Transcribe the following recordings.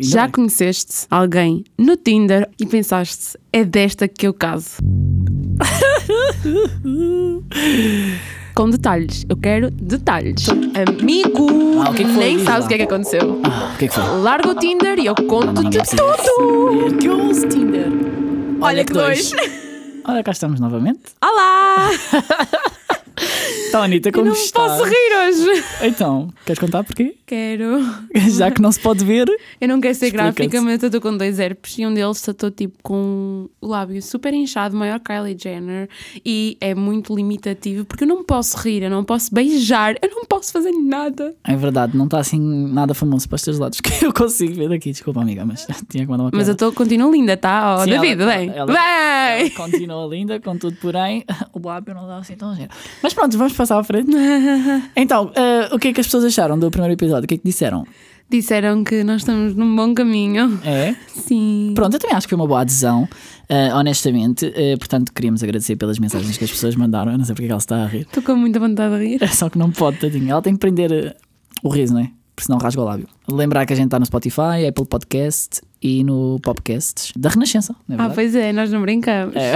Ainda Já bem. conheceste alguém no Tinder e pensaste, é desta que eu caso? Com detalhes, eu quero detalhes. Amigo, Ah, que é que nem Diz sabes lá. o que é que aconteceu. Ah, o que é que foi? Larga o Tinder e eu conto-te Ninguém precisa tudo. que eu uso Tinder. Olha que dois. Olha, cá estamos novamente. Olá! Então, Anitta, Eu como não está? posso rir hoje. Então, queres contar porquê? Quero. Já que não se pode ver. Eu não quero ser gráfica, mas eu estou com dois herpes e um deles estou tipo com o lábio super inchado, maior Kylie Jenner, e é muito limitativo porque eu não posso rir, eu não posso beijar, eu não posso fazer nada. É verdade, não está assim nada famoso para os teus lados que eu consigo ver daqui. Desculpa, amiga, mas tinha que mandar uma Mas eu piada. estou, continuo linda, tá? Oh, Sim, David, ela- vem! ela- vem! Ela continua linda, contudo, porém, o lábio não dá assim tão giro. Mas pronto, vamos passar à frente. Então, eh, o que é que as pessoas acharam do primeiro episódio? O que é que disseram? Disseram que nós estamos num bom caminho. É? Sim. Pronto, eu também acho que foi uma boa adesão, eh, honestamente. Eh, portanto, queríamos agradecer pelas mensagens que as pessoas mandaram. Eu não sei porque é que ela está a rir. Estou com muita vontade de rir. Só que não pode, tadinha. Ela tem que prender o riso, não é? Porque senão rasga o lábio. Lembrar que a gente está no Spotify, Apple Podcast e no Podcasts da Renascença, é Ah, pois é, nós não brincamos. É.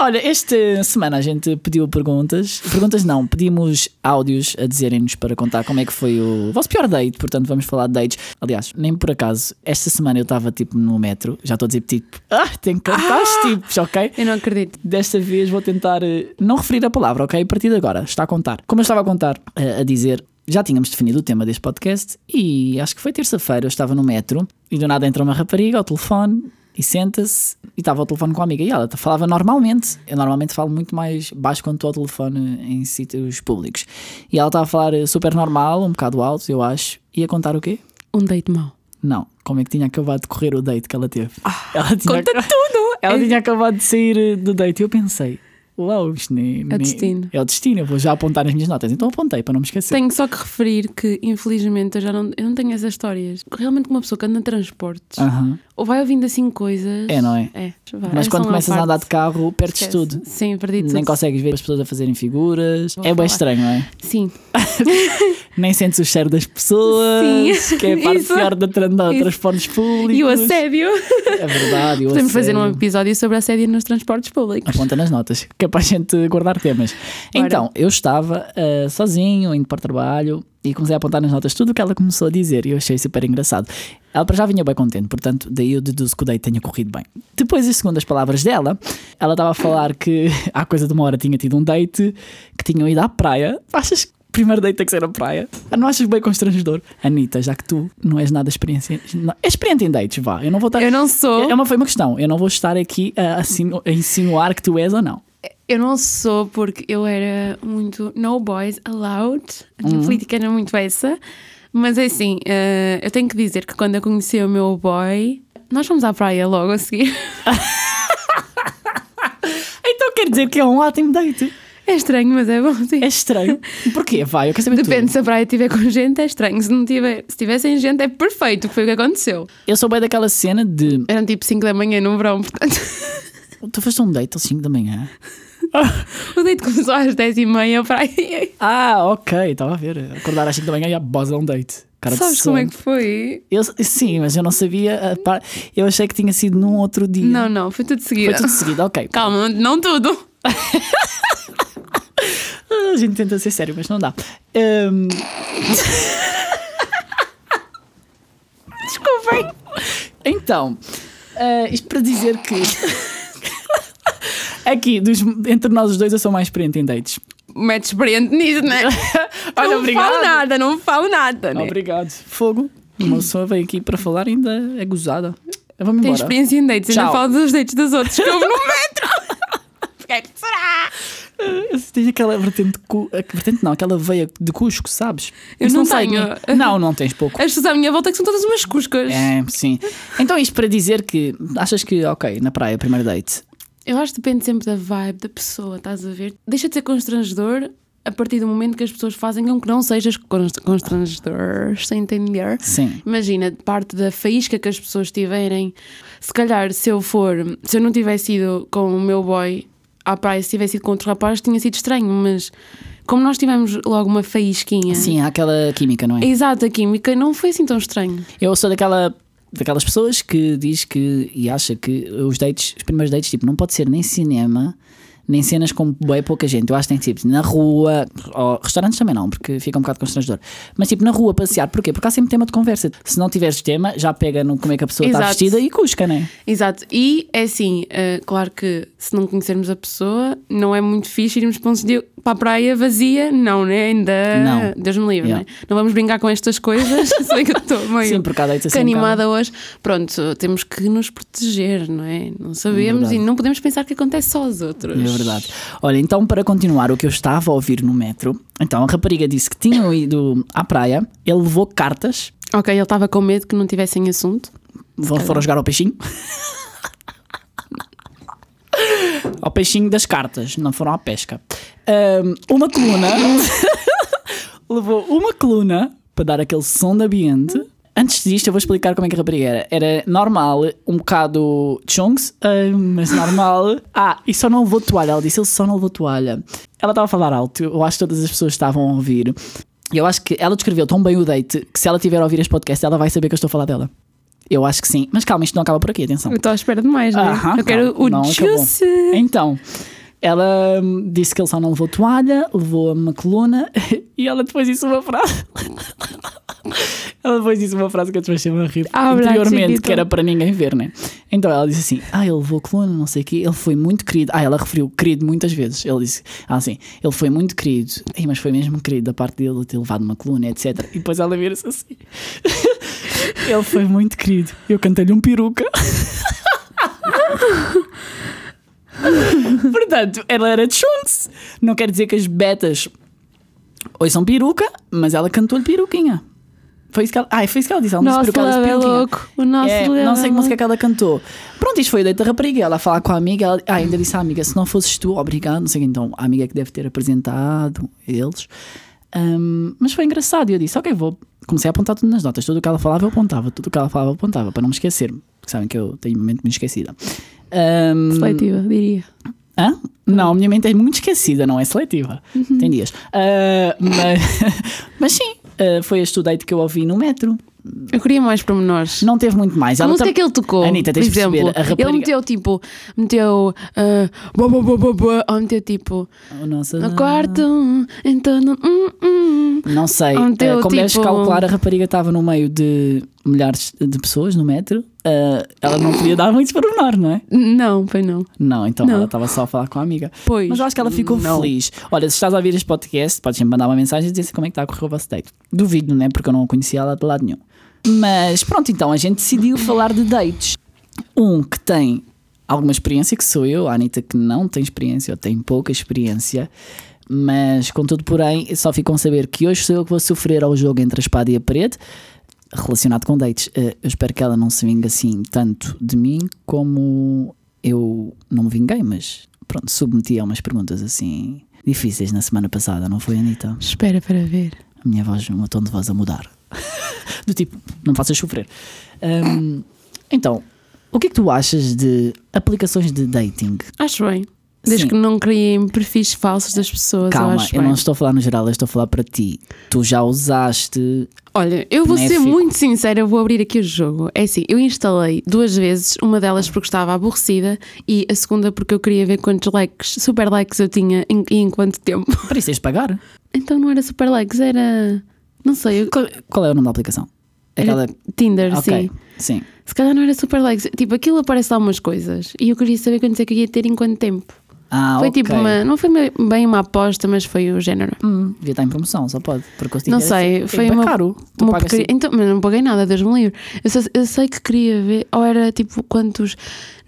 Olha, esta semana a gente pediu perguntas. Perguntas não, pedimos áudios a dizerem-nos para contar como é que foi o vosso pior date. Portanto, vamos falar de dates. Aliás, nem por acaso, esta semana eu estava tipo no metro. Já estou a dizer tipo, ah, tenho que cantar os tipos, ok? Eu não acredito. Desta vez vou tentar eh, não referir a palavra, ok? A partir de agora, está a contar. Como eu estava a contar, eh, a dizer, já tínhamos definido o tema deste podcast e acho que foi terça-feira, eu estava no metro e do nada entra uma rapariga ao telefone e senta-se e estava ao telefone com a amiga e ela falava normalmente. Eu normalmente falo muito mais baixo quando estou ao telefone em sítios públicos. E ela estava a falar super normal, um bocado alto, eu acho, e a contar o quê? Um date mau. Não, como é que tinha acabado de correr o date que ela teve? ela tinha, Conta tudo! ela É- tinha acabado de sair eh, do date e eu pensei, uau, isto nem, nem- destino. É o destino, eu vou já apontar nas minhas notas. Então apontei para não me esquecer. Tenho só que referir que, infelizmente, eu já não, eu não tenho essas histórias. Realmente, uma pessoa que anda em transportes Aham. Ou vai ouvindo assim coisas. É, não é? É. vai. Mas É quando começas a andar de carro, perdes Esquece. tudo. Sim, perdi tudo. Nem consegues ver as pessoas a fazerem figuras. Vou é bem falar. estranho, não é? Sim. Nem sentes o cheiro das pessoas, Sim. que é a parte pior Isso. transportes públicos. E o assédio. É verdade. o Podemos fazer um episódio sobre assédio nos transportes públicos. Aponta nas notas, que é para a gente guardar temas. Então, eu estava ah, sozinho, indo para o trabalho e comecei a apontar nas notas tudo o que ela começou a dizer e eu achei super engraçado. Ela para já vinha bem contente, portanto, daí eu deduzo que o date tenha corrido bem. Depois, e segundo as palavras dela, ela estava a falar que há coisa de uma hora tinha tido um date, que tinham ido à praia. Achas que o primeiro date tem que ser à praia? Ah, Não achas bem constrangedor? Anitta, já que tu não és nada experiência. não- é experiente em dates, vá. Eu não vou estar. Eu não sou. É uma, foi uma questão. Eu não vou estar aqui a, a insinuar que tu és ou não. Eu não sou porque eu era muito no boys allowed. A Uhum. minha política era muito essa. Mas é assim, eh, eu tenho que dizer que quando eu conheci o meu boy, nós fomos à praia logo a seguir. Então quer dizer que é um ótimo date. É estranho, mas é bom, sim. É estranho. Porquê? Vai, eu quero saber Depende, tudo. se a praia estiver com gente, é estranho. Se não tiver, se tiver sem gente, é perfeito, foi o que aconteceu. Eu sou bem daquela cena de. Eram tipo 5 da manhã no verão, portanto, Tu foste um date às 5 da manhã? o date começou às 10 e meia, a praia. Ah, ok, estava a ver. Acordar às 5 da manhã e a bosa a um date. Cara Sabes como é que foi? Eu, sim, mas eu não sabia. par- Eu achei que tinha sido num outro dia. Não, não, foi tudo Foi seguido. tudo seguido, ok. Calma, não tudo. A gente tenta ser sério, mas não dá. Hum, Desculpem. Então, eh, isto para dizer que. Aqui, dos- entre nós os dois, eu sou mais experiente em dates. Mete experiente nisso, né? Olha, não obrigado. falo nada, não falo nada, né? Obrigado. Fogo. Uma pessoa veio aqui para falar ainda é gozada. Eu vou-me Tem embora. experiência em dates, ainda Tchau. falo dos dates dos outros que houve no metro. Porquê que será? Tem aquela vertente, cu... a vertente não, aquela veia de cusco, sabes? Eu Isso não sei tenho. nem- Não, não tens pouco. As pessoas à minha volta que são todas umas cuscas. É, sim. Então isto para dizer que achas que, ok, na praia, primeiro date. Eu acho que depende sempre da vibe da pessoa, estás a ver? Deixa de ser constrangedor a partir do momento que as pessoas fazem com que não sejas const- constrangedor, sem entender. Sim. Imagina, parte da faísca que as pessoas tiverem. Se calhar, se eu for, se eu não tivesse ido com o meu boy à praia, se tivesse ido com outro rapaz, tinha sido estranho, mas como nós tivemos logo uma faísquinha. Sim, há aquela química, não é? Exato, a química não foi assim tão estranho. Eu sou daquela, daquelas pessoas que diz que e acha que os dates, os primeiros dates, tipo, não pode ser nem cinema, nem cenas com bem pouca gente. Eu acho que tem tipo, na rua, ou restaurantes também não, porque fica um bocado constrangedor. Mas tipo, na rua, passear, porquê? Porque há sempre tema de conversa. Se não tiveres tema, já pega no como é que a pessoa está vestida e cusca, não é? Exato, e é assim, eh, claro que se não conhecermos a pessoa, não é muito fixe irmos para, um sítio- para a praia vazia, não, né? Ainda. Não. Deus me livre, Yeah. né? Não vamos brincar com estas coisas, sei que eu estou meio. Sim, porque há dates assim. um animada hoje. Pronto, temos que nos proteger, não é? Não sabemos verdade. e não podemos pensar que acontece só aos outros. É verdade. Olha, então para continuar o que eu estava a ouvir no metro, então a rapariga disse que tinham ido à praia, ele levou cartas, Ok, ele estava com medo que não tivessem assunto. vão foram jogar ao peixinho. ao peixinho das cartas, não foram à pesca. Ahm, uma coluna levou uma coluna para dar aquele som de ambiente. Antes disto, eu vou explicar como é que a rapariga era. Era normal, um bocado chunks, ah, mas normal. Ah, e só não levou toalha. Ela disse: ele só não levou toalha. Ela estava a falar alto, eu acho que todas as pessoas estavam a ouvir. E eu acho que ela descreveu tão bem o date que se ela tiver a ouvir este podcast, ela vai saber que eu estou a falar dela. Eu acho que sim. Mas calma, isto não acaba por aqui, atenção. Eu estou à espera de mais, não é? Aham, eu quero calma, o não acabou. juice. Então, ela hum, disse que ele só não levou toalha, levou uma coluna e ela depois disse uma frase. ela depois disse uma frase que eu depois me a rir Habla, interiormente, chiquito. que era para ninguém ver, né? Então ela disse assim: Ah, ele levou coluna, não sei o quê, ele foi muito querido. Ah, ela referiu querido muitas vezes. Ele disse: Ah, assim, ele foi muito querido. Ei, mas foi mesmo querido da parte dele ter levado uma coluna, etc. E depois ela vira-se assim: Ele foi muito querido. Eu cantei-lhe um peruca. Portanto, ela era de chunks. Não quer dizer que as betas ouçam peruca, mas ela cantou-lhe peruquinha. Foi isso que ela, ai, foi isso que ela disse. Ela não disse ela é louco. O nosso É, não sei é que música que ela cantou. Pronto, isto foi da rapariga. Ela a falar com a amiga, ela ah, ainda disse à amiga: se não fosses tu, obrigado. Não sei. Então a amiga que deve ter apresentado eles. Ahm, mas foi engraçado. E eu disse: Ok, vou. Comecei a apontar tudo nas notas. Tudo o que ela falava, eu apontava. Tudo o que ela falava, eu apontava. Para não me esquecer. Porque sabem que eu tenho uma mente muito esquecida. Ahm, Seletiva, diria. Hã? Não, a minha mente é muito esquecida, não é seletiva. Uhum. Tem dias. Ah, mas, mas sim, ah, foi este o date que eu ouvi no metro. Eu queria mais pormenores. Não teve muito mais. A Ela música tam- que ele tocou, Anitta, tens por de perceber, exemplo, a rapariga- ele meteu tipo, meteu, ah, boa, boa, boa, boa, boa, ou meteu tipo, nossa, no quarto, então, hum, hum. Não sei. Deu, Ah, como deves tipo- calcular, a rapariga estava no meio de milhares de pessoas no metro. Ah, ela não podia dar muitos pormenor, não é? Não, foi não. Não, então Não. ela estava só a falar com a amiga. Pois. Mas eu acho que ela ficou não. feliz. Olha, se estás a ouvir este podcast, podes sempre mandar uma mensagem e dizer como é que está a correr o vosso date. Duvido, não é? Porque eu não conhecia ela de lado nenhum. Mas pronto, então a gente decidiu falar de dates. Um que tem alguma experiência, que sou eu, a Anitta que não tem experiência ou tem pouca experiência. Mas, contudo, porém, só ficam a saber que hoje sou eu que vou sofrer ao jogo entre a espada e a parede, relacionado com dates. Eh, Eu espero que ela não se vingue assim tanto de mim como eu não me vinguei, mas pronto, submeti a umas perguntas assim difíceis na semana passada, não foi, Anitta? Espera para ver. A minha voz, o meu tom de voz a mudar. Do tipo, não faças sofrer. Hum, então, o que é que tu achas de aplicações de dating? Acho bem. Desde Sim. que não criem perfis falsos das pessoas, eu Calma, eu bem. não estou a falar no geral, eu estou a falar para ti. Tu já usaste. Olha, eu vou ser Benéfico. muito sincera, eu vou abrir aqui o jogo. É assim, eu instalei duas vezes, uma delas porque estava aborrecida e a segunda porque eu queria ver quantos likes, super likes eu tinha em, e em quanto tempo. Para isso tens de pagar. Então não era super likes, era. Não sei, eu- Qual, qual é o nome da aplicação? Aquela. Tinder, Ok, sim. sim. Se calhar não era super likes. Tipo, aquilo aparece lá umas coisas e eu queria saber quantos é que eu ia ter em quanto tempo. Ah, foi ok. tipo uma. Não foi bem uma aposta, mas foi o género. Hum, devia estar em promoção, só pode. Porque eu Não sei, é foi bem uma, caro. Uma tipo- Então, mas não paguei nada, Deus me livre. Eu, só- eu sei que queria ver, ou era tipo quantos.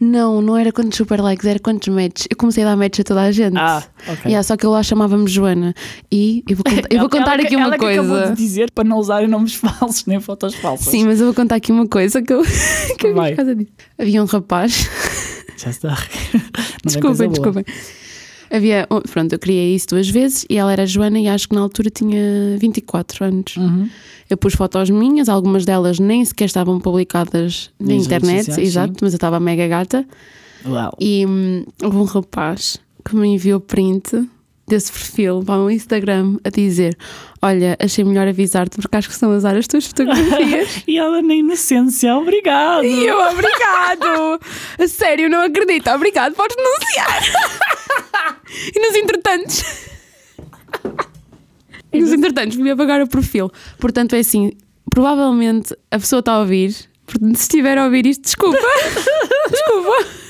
Não, não era quantos super likes, era quantos matches. Eu comecei a dar matches a toda a gente. Ah, ok. Yeah, só que eu lá chamava-me Joana. E eu vou, contar- eu vou contar ela aqui uma ela que acabou coisa. de dizer para não usarem nomes falsos nem fotos falsas. Sim, mas eu vou contar aqui uma coisa que eu, que eu vi por causa disso. Havia um rapaz. Já está. Desculpem, desculpem. Havia, oh, pronto, eu criei isso duas vezes e ela era Joana e acho que na altura tinha 24 anos. Uhum. Eu pus fotos minhas, algumas delas nem sequer estavam publicadas na Nas internet, sociais, exato, sim. mas eu estava mega gata. Uau. E hum, houve um rapaz que me enviou print desse perfil para o Instagram a dizer: Olha, achei melhor avisar-te porque acho que estão a usar as tuas fotografias. E ela na inocência, obrigado. e eu, obrigado! A sério, não acredito. Obrigado, podes denunciar. e nos entretantos. E nos entretantos, me apagar o perfil. Portanto, é assim: provavelmente a pessoa está a ouvir. Portanto, se estiver a ouvir isto, desculpa. desculpa.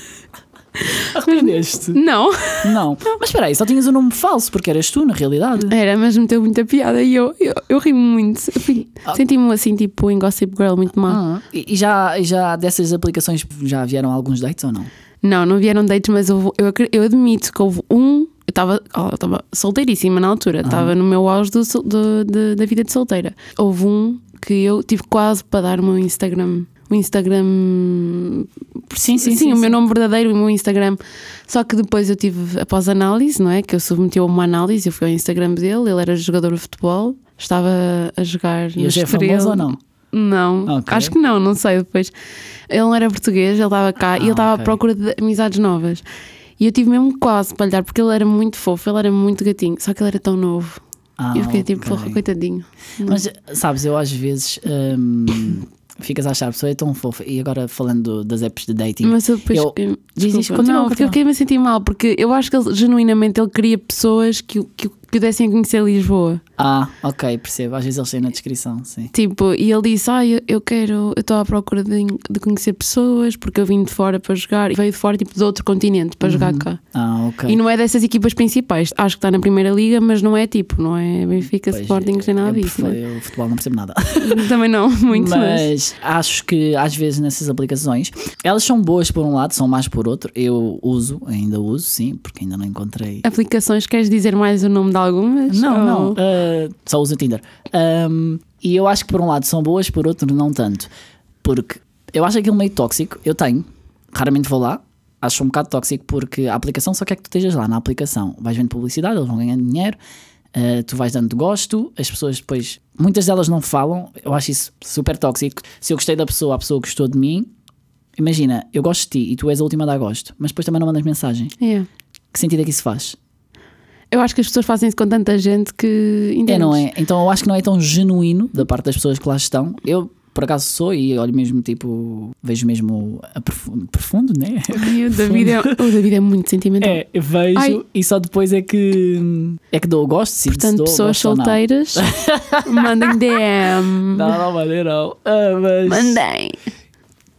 Arrependeste? Não. Não. Mas espera aí, só tinhas o nome falso, porque eras tu, na realidade. Era, mas meteu muita piada e eu, eu, eu ri muito. Eu Ah. Senti-me assim, tipo, em Gossip Girl, muito mal. Ah, e e já, já dessas aplicações já vieram alguns dates ou não? Não, não vieram dates, mas eu, acre- eu admito que houve um. Eu estava oh, eu solteiríssima na altura, estava no meu auge do do- de- da vida de solteira. Houve um que eu tive quase para dar o meu Instagram. O Instagram. Sim, sim, Sim, sim, o sim. meu nome verdadeiro e o meu Instagram. Só que depois eu tive, após análise, não é? Que eu submeti a uma análise, eu fui ao Instagram dele, ele era jogador de futebol, estava a jogar. E hoje é famoso ou não? Não, Ok. acho que não, não sei depois. Ele não era português, ele estava cá e Ah, ele estava ok. à procura de amizades novas. E eu tive mesmo quase para lhe dar, porque ele era muito fofo, ele era muito gatinho, só que ele era tão novo. Ah, e eu fiquei tipo, porra, coitadinho. Mas sabes, eu às vezes hum, ficas a achar a pessoa é tão fofa. E agora falando das apps de dating, Mas eu depois. Eu- Diz desculpa. isto, continua, não, porque eu continua. fiquei-me a sentir mal, porque eu acho que ele, genuinamente ele queria pessoas que, que, o- que dessem a conhecer Lisboa. Ah, ok, percebo. Às vezes eles têm na descrição, sim. Tipo, e ele disse: Ah, eu, eu quero, eu estou à procura de, de conhecer pessoas porque eu vim de fora para jogar e veio de fora, tipo, de outro continente para jogar cá. Ah, ok. E não é dessas equipas principais. Acho que está na primeira liga, mas não é tipo, não é Benfica, Pois, Sporting, nem nada disso. né? eu futebol não percebo nada. Também não, muito, mas. mas acho que às vezes nessas aplicações elas são boas por um lado, são más por outro. Eu uso, ainda uso, sim, porque ainda não encontrei. Aplicações, queres dizer mais o nome de algumas? Não, Ou- não, ah, só uso o Tinder. Ahm, e eu acho que por um lado são boas, por outro não tanto. Porque eu acho aquilo meio tóxico. Eu tenho, raramente vou lá. Acho um bocado tóxico porque a aplicação só quer que tu estejas lá na aplicação. Vais vendo publicidade, eles vão ganhando dinheiro, ah, tu vais dando gosto, as pessoas depois. Muitas delas não falam. Eu acho isso super tóxico. Se eu gostei da pessoa, a pessoa gostou de mim. Imagina, eu gosto de ti e tu és a última a dar gosto, mas depois também não mandas mensagem. É. Que sentido é que isso faz? Eu acho que as pessoas fazem isso com tanta gente que. É, entendes? não é? Então eu acho que não é tão genuíno da parte das pessoas que lá estão. Eu, por acaso, sou e olho mesmo, tipo, vejo mesmo a profu- profundo, né? Ai, o, David é, o David é muito sentimental. É, vejo Ai. e só depois é que é que dou gosto. Se Portanto, dou, pessoas solteiras, mandem DM. Não, não mandei não. Ah, mas Mandem.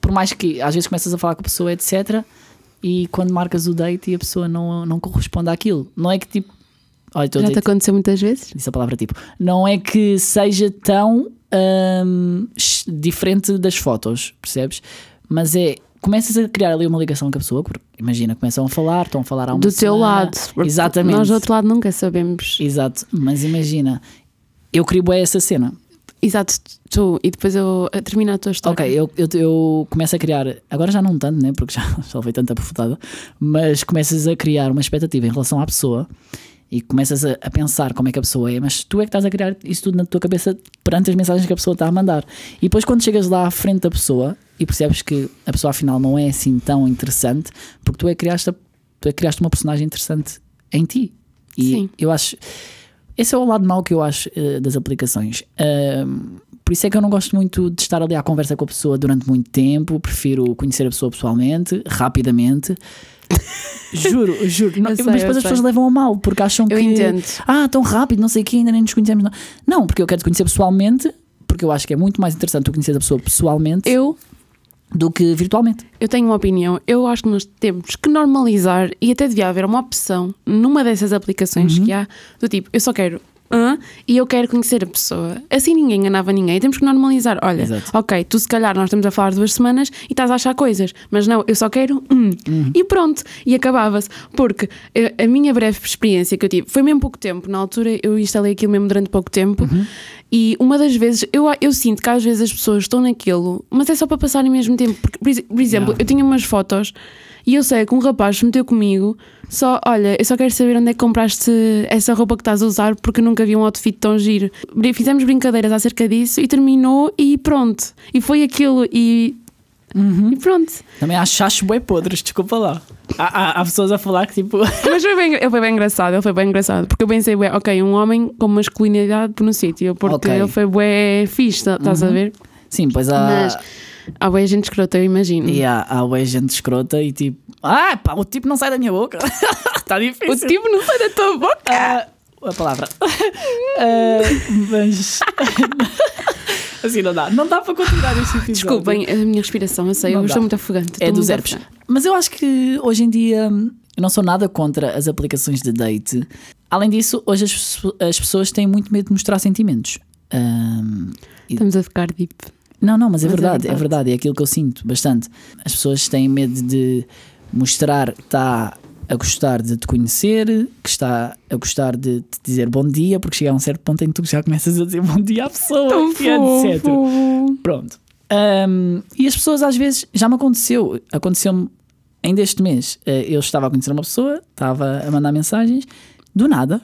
por mais que às vezes começas a falar com a pessoa, etc. E quando marcas o date e a pessoa não, não corresponde àquilo, não é que tipo. Olha, Já te aconteceu muitas vezes? disse a palavra tipo, não é que seja tão hum, diferente das fotos, percebes? Mas é, começas a criar ali uma ligação com a pessoa, porque imagina, começam a falar, estão a falar há uma Do teu semana. lado. porque Exatamente. Nós do outro lado nunca sabemos. Exato, mas imagina, eu crio essa cena. Exato, tu. E depois eu a terminar a tua história. Ok, eu, eu, eu começo a criar, agora já não tanto, né? Porque já, já levei tanta aprofundada, mas começas a criar uma expectativa em relação à pessoa e começas a, a pensar como é que a pessoa é, mas tu é que estás a criar isso tudo na tua cabeça perante as mensagens que a pessoa está a mandar. E depois, quando chegas lá à frente da pessoa e percebes que a pessoa afinal não é assim tão interessante, porque tu é que criaste, a- tu é criaste uma personagem interessante em ti. E Sim. eu acho. Esse é o lado mau que eu acho eh, das aplicações. Ahm, por isso é que eu não gosto muito de estar ali à conversa com a pessoa durante muito tempo. Prefiro conhecer a pessoa pessoalmente, rapidamente. Juro, juro. Não, sei, mas depois as sei. pessoas levam a mal porque acham Eu que. entendo. Ah, tão rápido, não sei o que, ainda nem nos conhecemos. Não. não, porque eu quero te conhecer pessoalmente, porque eu acho que é muito mais interessante tu conhecer a pessoa pessoalmente Eu, do que virtualmente. eu tenho uma opinião. Eu acho que nós temos que normalizar e até devia haver uma opção numa dessas aplicações Uhum. que há, do tipo, eu só quero. E eu quero conhecer a pessoa. Assim ninguém enganava ninguém. Temos que normalizar. Olha, Exato. ok, tu se calhar nós estamos a falar duas semanas e estás a achar coisas, mas não, eu só quero um. Uhum. E pronto, e acabava-se. Porque eh, a minha breve experiência que eu tive foi mesmo pouco tempo. Na altura eu instalei aquilo mesmo durante pouco tempo. Uhum. E uma das vezes, eu, eu sinto que às vezes as pessoas estão naquilo, mas é só para passarem ao mesmo tempo. Porque, por, ex- por exemplo, Yeah. eu tinha umas fotos e eu sei que um rapaz se meteu comigo, só, olha, eu só quero saber onde é que compraste essa roupa que estás a usar porque nunca vi um outfit tão giro. Fizemos brincadeiras acerca disso e terminou e pronto. E foi aquilo e, Uhum. e pronto. Também acho bem podres, desculpa lá. Há, pessoas a falar que tipo. Mas foi bem, ele foi bem engraçado, ele foi bem engraçado. Porque eu pensei, ué, ok, um homem com masculinidade por no sítio. Porque Ok. Uhum. ele foi bué fixe, tá- estás a ver? Sim, pois há. Mas há bué gente escrota, eu imagino. E há, há bué gente escrota e tipo. Ah, pá, o tipo não sai da minha boca. Está O difícil. tipo não sai da tua boca. Ah, a palavra. Ah, mas. assim não dá. Não dá para continuar este episódio. Desculpem a minha respiração, eu sei, Não eu dá. estou muito afogante. É dos herpes. Mas eu acho que hoje em dia eu não sou nada contra as aplicações de date. Além disso, hoje as, as pessoas têm muito medo de mostrar sentimentos. Ahm, Estamos a ficar deep. não, não, mas é Mas é verdade, é verdade. verdade, é aquilo que eu sinto bastante. As pessoas têm medo de mostrar que está a gostar de te conhecer, que está a gostar de te dizer bom dia, porque chega a um certo ponto em que tu já começas a dizer bom dia à pessoa, Tão e etc. fofo. Pronto. Ahm, e as pessoas às vezes, já me aconteceu, aconteceu-me ainda este mês. eh, eu estava a conhecer uma pessoa, estava a mandar mensagens, do nada,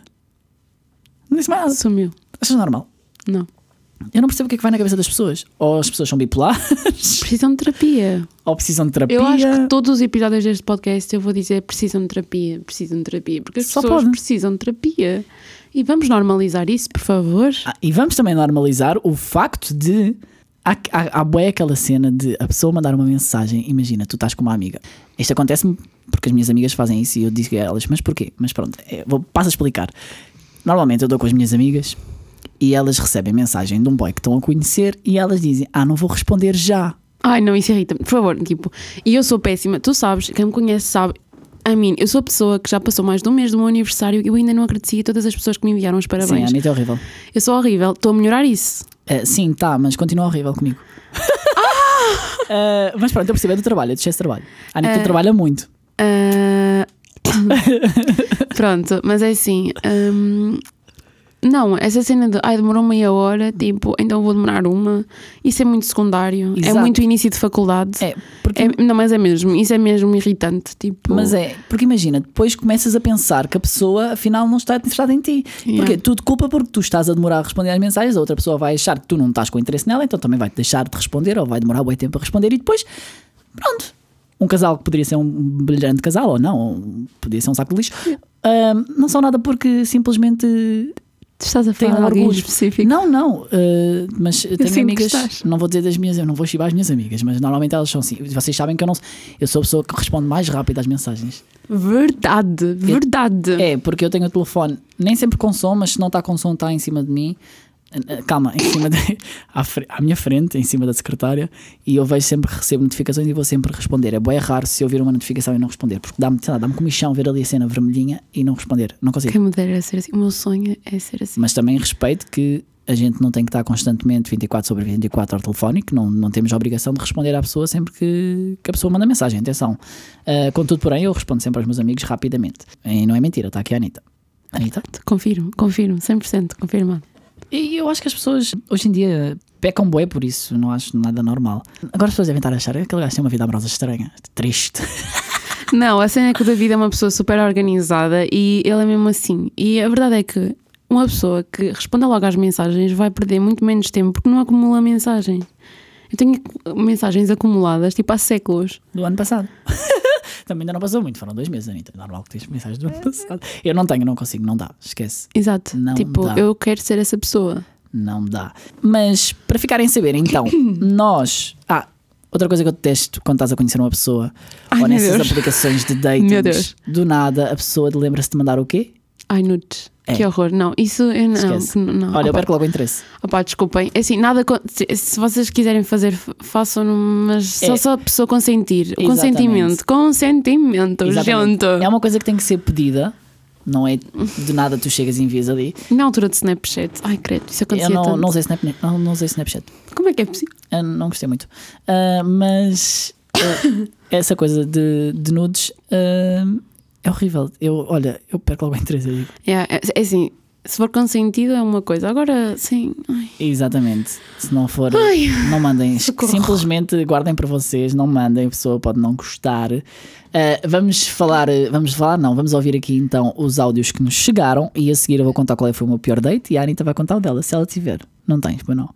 não disse mais nada. Sumiu. Achas normal? Não. Eu não percebo o que é que vai na cabeça das pessoas. Ou as pessoas são bipolares, Precisam de terapia. ou precisam de terapia. Eu acho que todos os episódios deste podcast eu vou dizer precisam de terapia, precisam de terapia, porque as Só pessoas pode. precisam de terapia. E vamos normalizar isso, por favor. Ah, e vamos também normalizar o facto de. Há, há, há bué aquela cena de a pessoa mandar uma mensagem. Imagina, tu estás com uma amiga. Isto acontece-me porque as minhas amigas fazem isso e eu digo a elas, mas porquê? Mas pronto, é, vou, passo a explicar. Normalmente eu dou com as minhas amigas e elas recebem mensagem de um boy que estão a conhecer e elas dizem: Ah, não vou responder já. Ai, não, isso irrita-me. Por favor, tipo, e eu sou péssima. Tu sabes, quem me conhece sabe. A mim, eu sou a pessoa que já passou mais de um mês do meu aniversário e eu ainda não agradeci a todas as pessoas que me enviaram os Sim, a parabéns. Anitta é horrível. eu sou horrível, estou a melhorar isso. Ah, sim, tá, mas continua horrível comigo. Ah, mas pronto, eu percebo, é do trabalho, é do excesso de trabalho. A Anitta Ah. trabalha muito. Pronto, mas é assim. hum, Não, essa cena de ai demorou meia hora, tipo, então vou demorar uma, isso é muito secundário. É Exato. muito início de faculdade. É, porque É- não, mas é mesmo, isso é mesmo irritante. Tipo, Mas é, porque imagina, depois começas a pensar que a pessoa afinal não está interessada em ti. Yeah. Porque tu te culpa porque tu estás a demorar a responder às mensagens, a outra pessoa vai achar que tu não estás com interesse nela, então também vai te deixar de responder ou vai demorar bem tempo a responder e depois, pronto. Um casal que poderia ser um brilhante casal ou não, ou poderia ser um saco de lixo, ah, não são nada porque simplesmente estás a falar de alguém orgulho. específico. Não, não, ah, mas eu tenho amigas, não vou dizer das minhas, eu não vou chibar as minhas amigas, mas normalmente elas são assim. Vocês sabem que eu não eu sou a pessoa que responde mais rápido às mensagens. Verdade, verdade. É, porque eu tenho o telefone nem sempre com som, mas se não está com som, está em cima de mim. Eh, Calma, em cima de, à, à minha frente, em cima da secretária, e eu vejo sempre que recebo notificações e vou sempre responder. É bem raro se eu vir uma notificação e não responder, porque dá-me sei lá, dá-me comichão ver ali a cena vermelhinha e não responder. Não consigo. Quem me dera ser assim. O meu sonho é ser assim. Mas também respeito que a gente não tem que estar constantemente 24 sobre 24 ao telefónico, não, não temos a obrigação de responder à pessoa sempre que, que a pessoa manda mensagem. Atenção. Uh, contudo, porém, eu respondo sempre aos meus amigos rapidamente. E não é mentira, está aqui a Anitta. Anitta? Confirmo, confirmo, 100% confirmado. E eu acho que as pessoas hoje em dia pecam bué por isso, não acho nada normal. Agora as pessoas devem estar a achar que aquele gajo tem uma vida amorosa estranha, triste. Não, a cena é que o David é uma pessoa super organizada e ele é mesmo assim. E a verdade é que uma pessoa que responda logo às mensagens vai perder muito menos tempo porque não acumula mensagens. Eu tenho mensagens acumuladas tipo há séculos. Do ano passado. Também ainda não passou muito, foram dois meses, Anitta. É normal que tens mensagens do ano passado. Eu não tenho, não consigo, não dá, esquece. Exato. Não tipo, dá. eu quero ser essa pessoa. Não dá. Mas para ficarem a saber, então, nós. Ah, outra coisa que eu detesto quando estás a conhecer uma pessoa Ai, ou nessas Deus. aplicações de dating, do nada a pessoa lembra-se de mandar o quê? Ai, nudes. É. Que horror. Não, isso eu não. Não. Olha, eu perco logo o interesse. opa, desculpem. É assim, nada. Se, vocês quiserem fazer, façam, mas só É. se a pessoa consentir. Exatamente. Consentimento. Consentimento, Exatamente. gente. É uma coisa que tem que ser pedida, não é de nada tu chegas e envias ali. Na altura de Snapchat. Ai, credo, isso acontecia Eu não, tanto. não, usei Snap, não, não usei Snapchat. Como é que é possível? Eu não gostei muito. Ah, mas ah, essa coisa de, de nudes ah, é horrível. Eu, olha, eu perco logo o interesse. Yeah, é, é assim, se for consentido é uma coisa. Agora, sim. Ai. Exatamente. Se não for, Ai. não mandem. Socorro. Simplesmente guardem para vocês, não mandem, a pessoa pode não gostar. Ah, vamos falar, eh, vamos falar, não, vamos ouvir aqui então os áudios que nos chegaram e a seguir eu vou contar qual é foi o meu pior date e a Anitta vai contar o dela, se ela tiver. Não tens, pois não.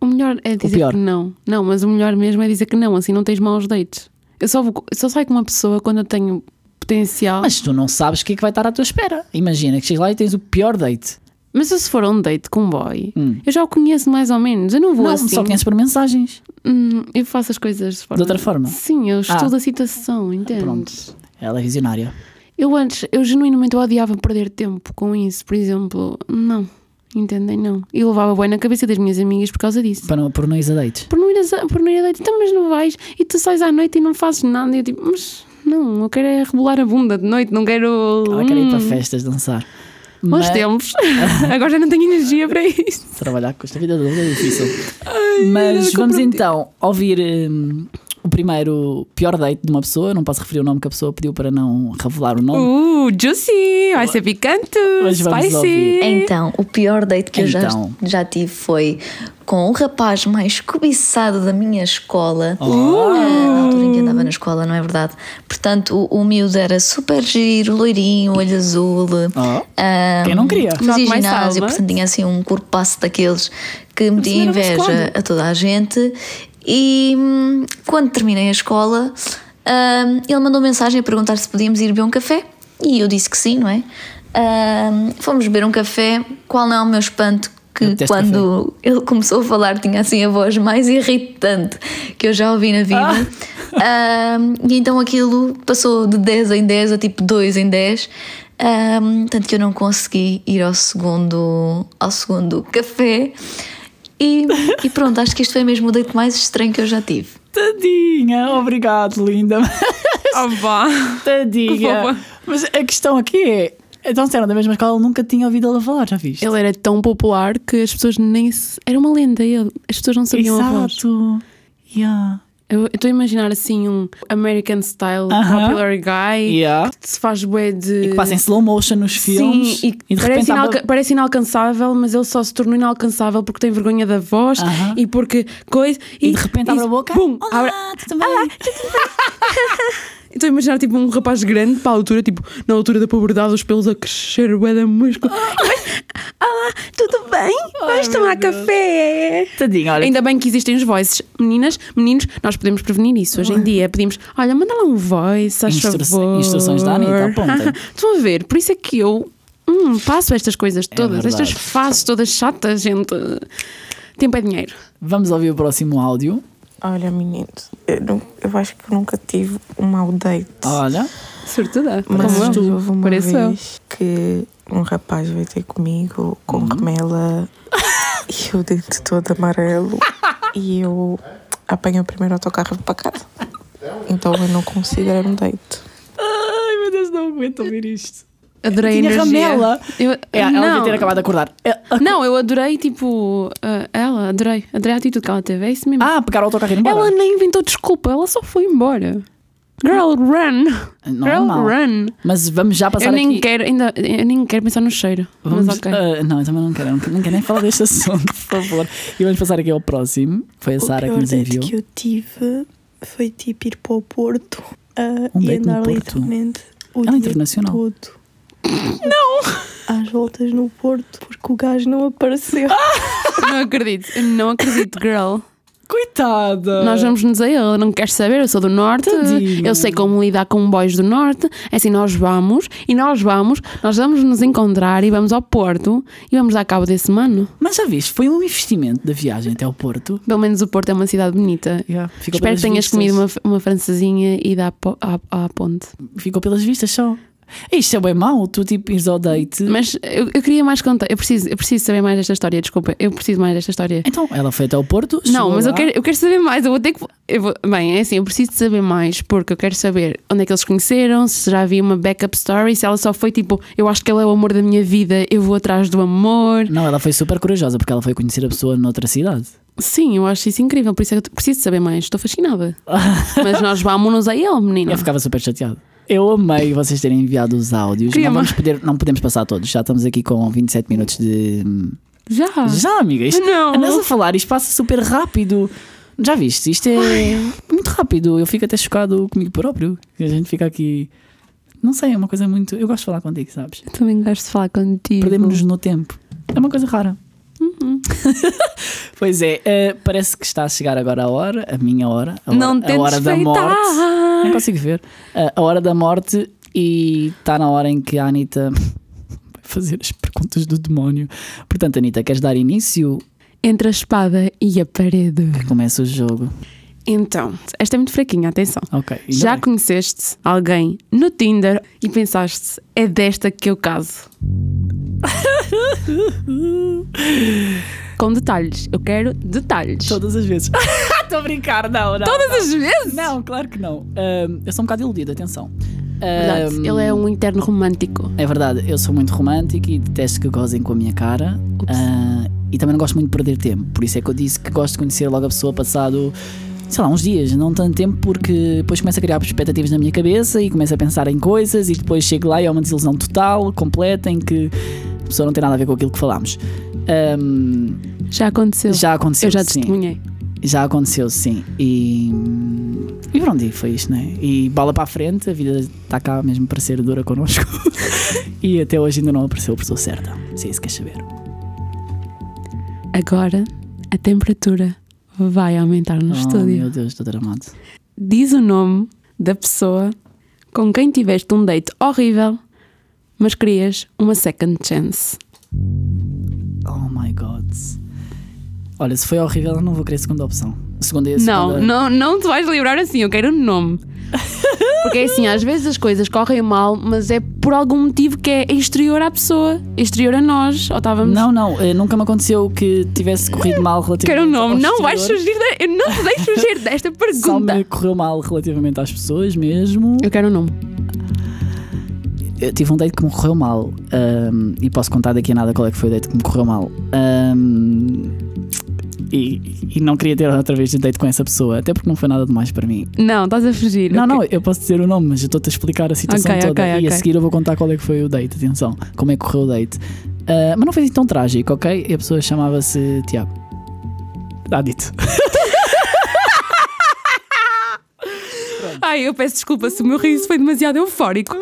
O melhor é dizer pior. que não. Não, mas o melhor mesmo é dizer que não, assim não tens maus dates. Eu só, vou, eu só saio com uma pessoa quando eu tenho potencial. Mas, Mas tu não sabes o que é que vai estar à tua espera. Imagina que chegas lá e tens o pior date. se for um date com um boy, Hum. eu já o conheço mais ou menos. Eu não vou não, assim. só conheces por mensagens. Hum, eu faço as coisas de, forma... De outra forma? Sim, eu estudo Ah. a situação, entende? Pronto. Ela é visionária. Eu antes, eu genuinamente odiava perder tempo com isso, por exemplo. Não, entendem? Não. E levava bem na cabeça das minhas amigas por causa disso. Para não, por não ir a dates. Por não ir a, por não ir a date, então, mas não vais e tu sais à noite e não fazes nada. E eu tipo, mas não, eu quero é rebolar a bunda de noite, não quero. Ela quer ir para Hum, festas dançar. Bons Mas tempos. Agora já não tenho energia para isso. trabalhar com esta vida é difícil. eu Mas não vamos então ouvir hum, o primeiro pior date de uma pessoa. Não posso referir o nome que a pessoa pediu para não revelar o nome. Uh, juicy! Vai ser picante! Mas vamos Spicy! ouvir. Então, o pior date que eu já, Então. já tive foi com o rapaz mais cobiçado da minha escola. Oh. Ah, na altura em que andava na escola, não é verdade? Portanto, o, o miúdo era super giro, loirinho, olho azul. Oh. ah, Quem não queria? Fazia ginásio, salva. portanto tinha assim um corpaço daqueles que metia inveja a toda a gente. E hum, quando terminei a escola, hum, ele mandou mensagem a perguntar se podíamos ir beber um café. E eu disse que sim, não é? Hum, fomos beber um café. Qual não é o meu espanto? Que quando ele começou a falar tinha assim a voz mais irritante que eu já ouvi na vida. Hum, e então aquilo passou de 10 em 10 a tipo 2 em 10. Hum, tanto que eu não consegui ir ao segundo, ao segundo café. E, e pronto, acho que isto foi mesmo o date mais estranho que eu já tive. Tadinha, obrigado, linda. Oh, vá! Tadinha. Mas a questão aqui é. Então, se era da mesma escola, nunca tinha ouvido ela falar, já viste? Ele era tão popular que as pessoas nem se... Era uma lenda ele. As pessoas não sabiam a voz. Exato. Yeah. Eu estou a imaginar assim um American Style Aham. popular guy Yeah. que se faz bué de... Que passa em slow motion nos filmes. Sim, e, de parece, inalca- parece inalcançável, mas ele só se tornou inalcançável porque tem vergonha da voz Aham. e porque coisa. E de repente abre a boca. Bum, Olá, abre- tudo bem? Estou a imaginar tipo um rapaz grande para a altura, tipo, na altura da puberdade, os pelos a crescer, bué da músculo. Olá, tudo bem? Vais tomar café? Tadinha, olha. Ainda bem que existem os voices. Meninas, meninos, nós podemos prevenir isso. Hoje em dia pedimos, olha, manda lá um voice, faz Instru- favor. instruções da Anitta, apontem. Estão a ver? Por isso é que eu hum, passo estas coisas todas, verdade. estas fases todas chatas, gente. Tempo é dinheiro. Vamos ouvir o próximo áudio. Olha, meninos, eu, não- eu acho que nunca tive um mau date. Olha. Sortuda. mas como eu. houve uma Pareço eu. vez que um rapaz veio ter comigo com Uhum. remela e o dente todo amarelo e eu apanhei o primeiro autocarro para casa. Então eu não considero um date. Ai, meu Deus, não aguento ouvir isto. Adorei a Tinha energia. ramela. Eu, É, ela não, devia ter acabado de acordar. É- não, eu adorei, tipo, uh, ela, adorei. Adorei a atitude que ela teve. É isso mesmo. Ah, pegar o autocarro e ir embora. ela nem inventou desculpa, ela só foi embora. Girl, run! Não é Girl, run! Mas vamos já passar Eu nem aqui. quero, ainda, eu nem quero pensar no cheiro. Vamos, mas ok. ah, não, eu também não quero, não quero, não quero nem falar deste assunto, por favor. E vamos passar aqui ao próximo. Foi a Sara que nos enviou. que eu tive foi tipo ir para o Porto ah, Um e andar Porto? literalmente o Ela é dia internacional. todo. Não! Às voltas no Porto, porque o gajo não apareceu. Não acredito, eu não acredito, girl. Coitada! Nós vamos-nos a ele, não queres saber? Eu sou do Norte, Tadinha. eu sei como lidar com boys do Norte. É assim, nós vamos e nós vamos, nós vamos nos encontrar e vamos ao Porto e vamos dar cabo desse mano. Mas já viste, foi um investimento da viagem até ao Porto. Pelo menos o Porto é uma cidade bonita. Ficou Espero que tenhas vistas. comido uma, uma francesinha e à, à ponte. Ficou pelas vistas só. Isto é bem mau, tu tipo ires ao date. Mas eu, eu queria mais contar, eu preciso, eu preciso saber mais desta história, desculpa, eu preciso mais desta história. Então, ela foi até ao Porto. Não, mas eu quero, eu quero saber mais. Eu vou ter que. Eu vou, bem, é assim, eu preciso saber mais porque eu quero saber onde é que eles conheceram, se já havia uma backup story, se ela só foi tipo, eu acho que ele é o amor da minha vida, eu vou atrás do amor. Não, ela foi super corajosa porque ela foi conhecer a pessoa noutra cidade. Sim, eu acho isso incrível, por isso é que eu preciso saber mais. Estou fascinada. Mas nós vamos a ele, menina. Eu ficava super chateado. Eu amei vocês terem enviado os áudios. Não, vamos poder, não podemos passar todos. Já estamos aqui com 27 minutos de. Já. Já, amiga. Isto, Não. Andas a falar, isto passa super rápido. Já viste? Isto é muito rápido. Eu fico até chocado comigo próprio. A gente fica aqui. Não sei, é uma coisa muito. Eu gosto de falar contigo, sabes? Eu também gosto de falar contigo. Perdemos-nos no tempo. É uma coisa rara. Hum, Pois é, eh, parece que está a chegar agora a hora, a minha hora, a hora, Não a hora da morte. Não consigo ver. Eh, a hora da morte e está na hora em que a Anitta vai fazer as perguntas do demónio. Portanto, Anitta, queres dar início? Entre a espada e a parede. Começa o jogo. Então, esta é muito fraquinha, atenção. Ok. Já bem. conheceste alguém no Tinder e pensaste, é desta que eu caso? Com detalhes. Eu quero detalhes. Todas as vezes. Estou a brincar, não, não. Todas as vezes? Não, claro que não. Eu sou um bocado iludido, atenção. Verdade, Ele é um interno romântico. É verdade, eu sou muito romântico e detesto que gozem com a minha cara. Ah, e também não gosto muito de perder tempo. Por isso é que eu disse que gosto de conhecer logo a pessoa passado, sei lá, uns dias, não tanto tempo, porque depois começo a criar expectativas na minha cabeça e começo a pensar em coisas e depois chego lá e é uma desilusão total, completa, em que a pessoa não tem nada a ver com aquilo que falámos. Ahm, Já aconteceu. já aconteceu, eu já sim. testemunhei. Já aconteceu, sim. E, e pronto, e foi isto, né? E bola para a frente, a vida está cá mesmo para ser dura connosco. e até hoje ainda não apareceu a pessoa certa. Se é isso que queres saber. Agora a temperatura vai aumentar no oh, estúdio. meu Deus, estou tramado. Diz o nome da pessoa com quem tiveste um date horrível, mas querias uma second chance. Oh my god. Olha, se foi horrível, eu não vou querer a segunda opção. Segunda e a Não, segunda. não, não te vais livrar assim, eu quero um nome. Porque é assim, às vezes as coisas correm mal, mas é por algum motivo que é exterior à pessoa, exterior a nós. Ou estávamos. Não, não, eh, nunca me aconteceu que tivesse corrido mal relativamente Quero um nome. Não vais surgir. De... Eu não te deixo fugir desta Só pergunta. me correu mal relativamente às pessoas mesmo. Eu quero um nome. Eu tive um date que me correu mal ahm, e posso contar daqui a nada qual é que foi o date que me correu mal. Ahm, e, e não queria ter outra vez de date com essa pessoa, até porque não foi nada demais para mim. Não, estás a fugir. Não, ok. não, eu posso dizer o nome, mas eu estou-te a explicar a situação Ok, toda. ok, E a seguir eu vou contar qual é que foi o date, atenção, como é que correu o date. Ah, mas não foi assim tão trágico, ok? E a pessoa chamava-se Tiago. Dá dito. Ai, eu peço desculpa se o meu riso foi demasiado eufórico.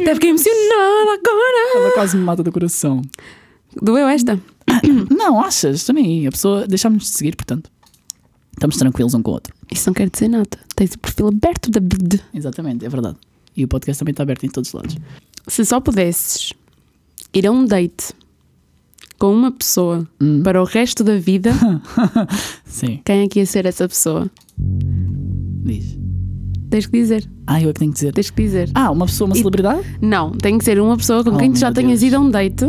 Até fiquei emocionada agora. Ela quase me mata do coração. Doeu esta? Não, achas? Também aí. A pessoa deixámos de seguir, portanto. Estamos tranquilos um com o outro. Isso não quer dizer nada. Tens o perfil aberto da BD. Exatamente, é verdade. E o podcast também está aberto em todos os lados. Se só pudesses ir a um date com uma pessoa Hum. para o resto da vida, Sim, quem é que ia ser essa pessoa? diz. Tens que dizer. Ah, eu é que tenho que dizer. Tens que dizer. Ah, uma pessoa, uma E- celebridade? Não, tem que ser uma pessoa com Oh, quem tu já meu tenhas Deus. ido a um date.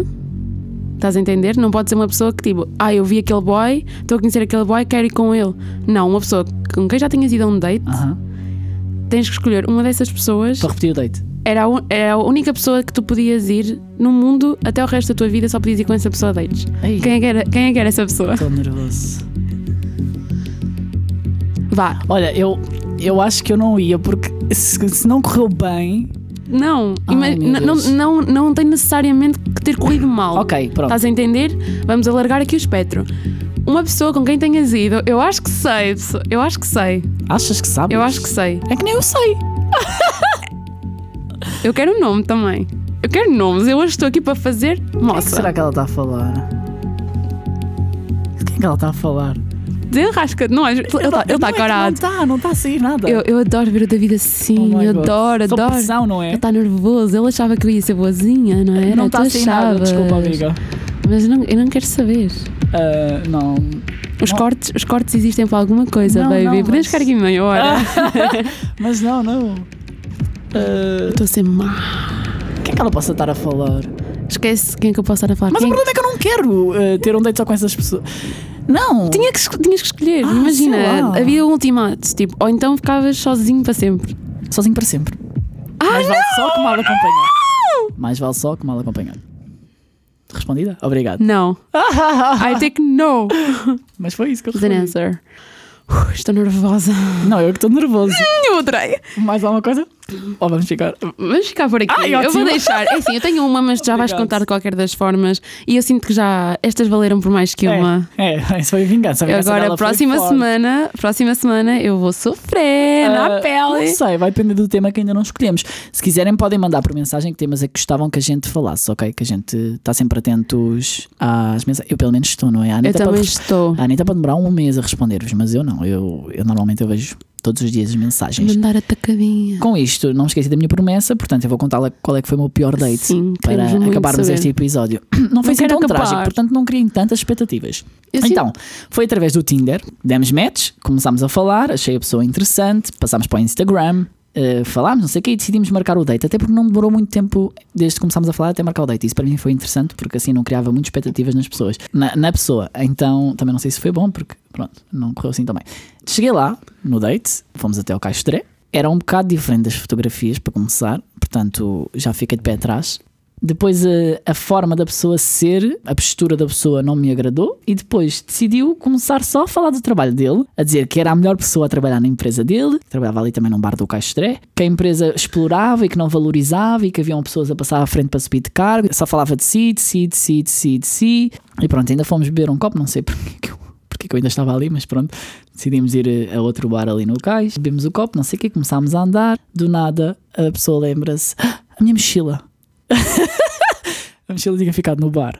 Estás a entender? Não pode ser uma pessoa que tipo, ah, eu vi aquele boy, estou a conhecer aquele boy, quero ir com ele. Não, uma pessoa com quem já tenhas ido a um date, Aham. tens que escolher uma dessas pessoas. Para repetir o date. Era a, era a única pessoa que tu podias ir no mundo até o resto da tua vida, só podias ir com essa pessoa a dates. Ei, Quem é que era, quem é que era essa pessoa? estou nervoso. Vá. Olha, eu, eu acho que eu não ia, porque se, se não correu bem. Não, Ai, não, não, não tem necessariamente que ter corrido mal. Ok, pronto. Estás a entender? Vamos alargar aqui o espectro. Uma pessoa com quem tenhas ido, eu acho que sei, eu acho que sei, Achas que sabes? eu acho que sei. É que nem eu sei. Eu quero um nome também. Eu quero nomes, eu hoje estou aqui para fazer O que moça. será que ela está a falar? O que é que ela está a falar? Desenrasca, não é? Ele está ele Não tá corado. Não está, não está a sair nada. Eu, eu adoro ver o David assim, Oh eu adoro, adoro. pressão, não é? Ele está nervoso, ele achava que eu ia ser boazinha, não é? Não está a sair nada, desculpa, amiga. Mas eu não, eu não quero saber. Ah, não. Os, Não. cortes, os cortes existem para alguma coisa, Não, baby. não, Podemos mas- ficar aqui meia hora. Mas não, não. Ah, Estou a ser má. o que é que ela possa estar a falar? Esquece quem é que eu posso estar a falar. Mas Quem o é problema é que eu não quero ah, ter um date só com essas pessoas. Não! Tinha que, tinhas que escolher, Ah, imagina, havia um ultimato, tipo, ou então ficavas sozinho para sempre. Sozinho para sempre. Ah, Mais vale só que mal acompanhado. Mais vale só que mal acompanhado. Respondida? Obrigado. Não. I take no Mas foi isso que eu respondi. answer. Uh, estou nervosa. Não, eu que estou nervoso. Eu adorei. Mais alguma coisa? Ou vamos ficar. Vamos ficar por aqui. Eu vou deixar. É assim, eu tenho uma, mas já vais contar de qualquer das formas. E eu sinto que já estas valeram por mais que uma. É, é, isso foi vingança. a vingança Agora, próxima semana, próxima semana eu vou sofrer na Ah, pele. Não sei, vai depender do tema que ainda não escolhemos. Se quiserem, podem mandar por mensagem que temas é que gostavam que a gente falasse, ok? Que a gente está sempre atentos às mensagens. Eu, pelo menos, estou, não é? A Eu Anitta, também pode, estou. a Anitta pode demorar um mês a responder-vos, mas eu não. Eu, eu normalmente eu vejo todos os dias as mensagens. Mandar atacadinha. Com isto, não me esqueci da minha promessa, portanto, eu vou contar qual é que foi o meu pior date Sim, para acabarmos saber. este episódio. Não foi assim tão acabar. trágico, portanto, não criem tantas expectativas. Eu sim. Então, foi através do Tinder, demos match, começámos a falar, achei a pessoa interessante, passámos para o Instagram, eh, falámos, não sei o quê, e decidimos marcar o date, até porque não demorou muito tempo desde que começámos a falar até marcar o date. Isso para mim foi interessante, porque assim não criava muitas expectativas nas pessoas, na, na pessoa. Então, também não sei se foi bom, porque pronto, não correu assim também. Cheguei lá, no date, fomos até ao Caixotré, era um bocado diferente das fotografias, para começar, portanto já fiquei de pé atrás. Depois a, a forma da pessoa ser, a postura da pessoa não me agradou e depois decidiu começar só a falar do trabalho dele, a dizer que era a melhor pessoa a trabalhar na empresa dele, que trabalhava ali também num bar do Caixotré, que a empresa explorava e que não valorizava e que haviam pessoas a passar à frente para subir de cargo, só falava de si, de si, de si, de si, de si. E pronto, ainda fomos beber um copo, não sei porque que eu, porque que eu ainda estava ali, mas pronto, decidimos ir eh, a outro bar ali no cais, bebemos o copo, não sei o quê, começámos a andar, do nada a pessoa lembra-se, "Ah, a minha mochila. a mochila tinha ficado no bar.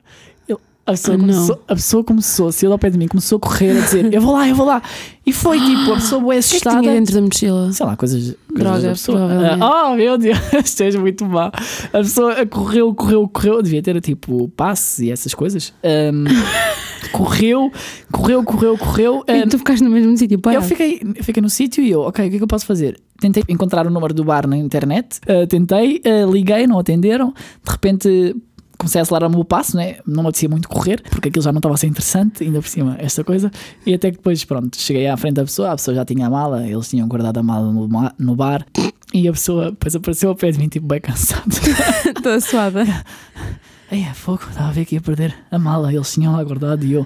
A, pessoa não. começou, a pessoa começou, saiu ao pé de mim, começou a correr, a dizer: Eu vou lá, eu vou lá. E foi tipo, a pessoa boa O que é que assustada. tinha dentro da mochila? Sei lá, coisas. coisas Droga, da pessoa. Ah, oh meu Deus, esteja muito má. A pessoa correu, correu, correu. Devia ter tipo passe e essas coisas. Ahm, correu, correu, correu, correu. E ahm, tu ficaste no mesmo sítio, eu fiquei, fiquei no sítio e eu, ok, o que é que eu posso fazer? Tentei encontrar o número do bar na internet, ah, tentei, ah, liguei, não atenderam. De repente comecei a acelerar o meu passo, né? não me apetecia muito correr, porque aquilo já não estava a ser interessante, ainda por cima, esta coisa. E até que depois, pronto, cheguei à frente da pessoa, a pessoa já tinha a mala, eles tinham guardado a mala no, bar. E a pessoa depois apareceu ao pé de mim, tipo, bem cansado. Estou suada. Ei, é fogo, estava a ver que ia perder a mala, eles tinham lá guardado e eu.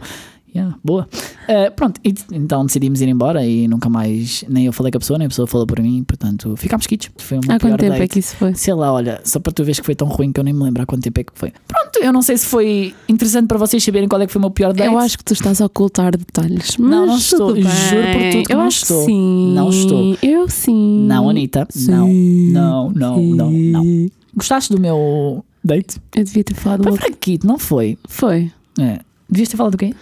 Yeah, boa. Eh, pronto, e, então decidimos ir embora e nunca mais. Nem eu falei com a pessoa, nem a pessoa falou por mim, portanto ficámos quites. Foi uma Há quanto tempo é date. que isso foi? Sei lá, olha, só para tu veres que foi tão ruim que eu nem me lembro há quanto tempo é que foi. Pronto, eu não sei se foi interessante para vocês saberem qual é que foi o meu pior date. Eu acho que tu estás a ocultar detalhes. Não, mas não estou. tudo Juro por bem. tudo que eu não acho estou. Sim. Não estou. Eu sim. Não, Anitta, não, Sim. não, não, não, não. Sim. Gostaste do meu date? Eu devia ter falado Foi fraquito, não foi? Foi. É. Devias ter falado do quê?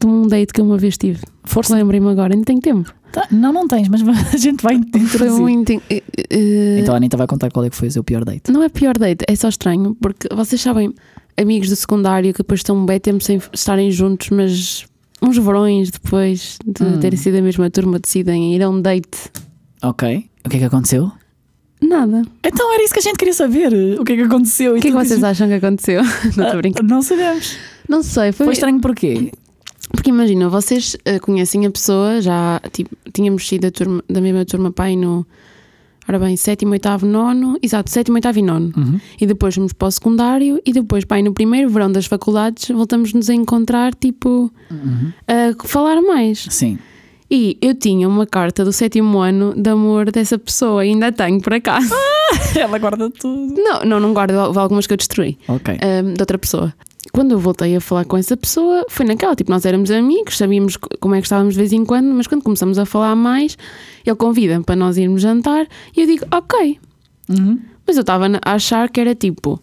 De um date que eu uma vez tive. Força. Lembrei-me agora, ainda tenho tempo. Tá, não, não tens, mas a gente vai Foi introduzir. muito. eh, Então a Anitta vai contar qual é que foi o seu pior date. Não é pior date, é só estranho, porque vocês sabem, amigos do secundário que depois estão bem tempo sem estarem juntos, mas uns verões depois de Hum. terem sido a mesma turma decidem ir a um date. Ok. O que é que aconteceu? Nada. Então era isso que a gente queria saber. O que é que aconteceu? O que é que vocês acham que aconteceu? Não estou a brincar. Não sabemos. Não sei, foi, Foi estranho porquê? porque imagina, vocês eh, conhecem a pessoa, já tipo, tínhamos sido a turma- da mesma turma pai no. Ora bem, sétimo, oitavo, nono, exato, sétimo, oitavo e nono. Uhum. E depois fomos para o secundário e depois, pai, no primeiro verão das faculdades, voltamos-nos a encontrar, tipo, Uhum. a falar mais. Sim. E eu tinha uma carta do sétimo ano de amor dessa pessoa, ainda tenho por acaso. Ela guarda tudo. Não, não, não guardo algumas que eu destruí, Ok. ahm, de outra pessoa. Quando eu voltei a falar com essa pessoa, foi naquela, tipo, nós éramos amigos, sabíamos co- como é que estávamos de vez em quando, mas quando começamos a falar mais, ele convida-me para nós irmos jantar e eu digo, ok. Uhum. Mas eu estava a achar que era tipo,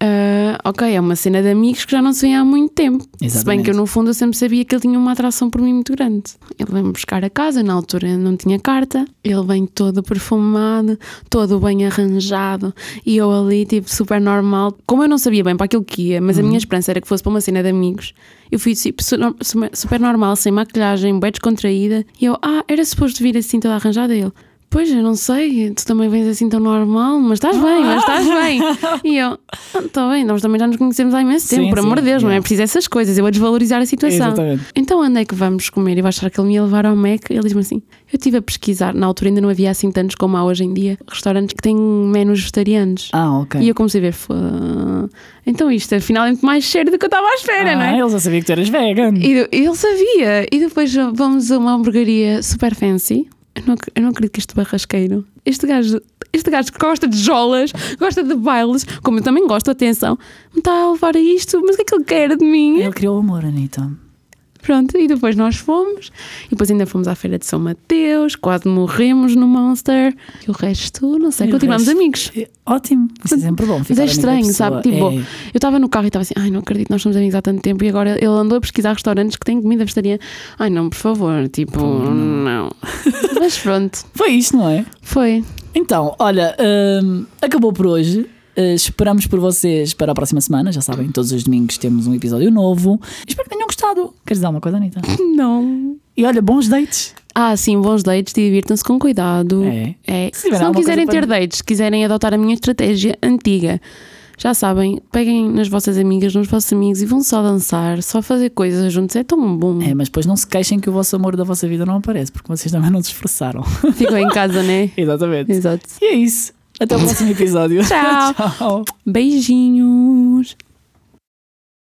ah, ok, é uma cena de amigos que já não se vêem há muito tempo. Se bem Exatamente. que eu, no fundo, eu sempre sabia que ele tinha uma atração por mim muito grande. Ele vem-me buscar a casa, na altura não tinha carta, ele vem todo perfumado, todo bem arranjado, e eu ali, tipo, super normal. Como eu não sabia bem para aquilo que ia, mas a minha esperança era que fosse para uma cena de amigos, eu fui tipo, su- su- super normal, sem maquilhagem, bem descontraída, e eu, ah, era suposto vir assim toda arranjada ele. Pois, eu não sei, tu também vens assim tão normal, mas estás bem, mas estás bem. E eu, está bem, nós também já nos conhecemos há imenso tempo, Sim, por amor de Deus, não é preciso essas coisas, eu vou desvalorizar a situação. Exatamente. Então onde é que vamos comer? Eu vou achar que ele me ia levar ao Mac. Ele diz-me assim: Eu estive a pesquisar, na altura ainda não havia assim tantos como há hoje em dia, restaurantes que têm menus vegetarianos. Ah, ok. E eu comecei a ver, "Fô, então isto afinal é muito mais cheiro do que eu estava à espera, não ah, é? ele já sabia que tu eras vegan. E ele sabia. E depois vamos a uma hamburgueria super fancy. Eu não, eu não acredito que este barrasqueiro, este gajo este gajo que gosta de jolas, gosta de bailes, como eu também gosto, atenção, me está a levar a isto, mas o que é que ele quer de mim? Ele criou o amor, Anitta. Pronto, e depois nós fomos, e depois ainda fomos à Feira de São Mateus, quase morremos no Monster, e o resto, não sei, E continuamos resto- amigos. É Ótimo, isso é sempre bom. Mas é estranho, sabe? Tipo, É. eu estava no carro e estava assim, ai, não acredito, nós somos amigos há tanto tempo e agora ele andou a pesquisar restaurantes que têm comida vegetariana. Ai, não, por favor, tipo, não. Mas pronto, Foi isto, não é? foi. Então, olha, hum, acabou por hoje. Uh, esperamos por vocês para a próxima semana. Já sabem, todos os domingos temos um episódio novo. Espero que tenham gostado. Queres dizer alguma coisa, Anitta? Não. E olha, bons dates. Ah, sim, bons dates, divirtam-se com cuidado. É. É. Se Se, não quiserem ter para- dates, quiserem adotar a minha estratégia antiga, já sabem, peguem nas vossas amigas, nos vossos amigos e vão só dançar, só fazer coisas juntos. É tão bom. É, mas depois não se queixem que o vosso amor da vossa vida não aparece, porque vocês também não se esforçaram. Ficam em casa, né? Exatamente. Exato. E é isso. Até o próximo episódio. Tchau. Tchau. Beijinhos.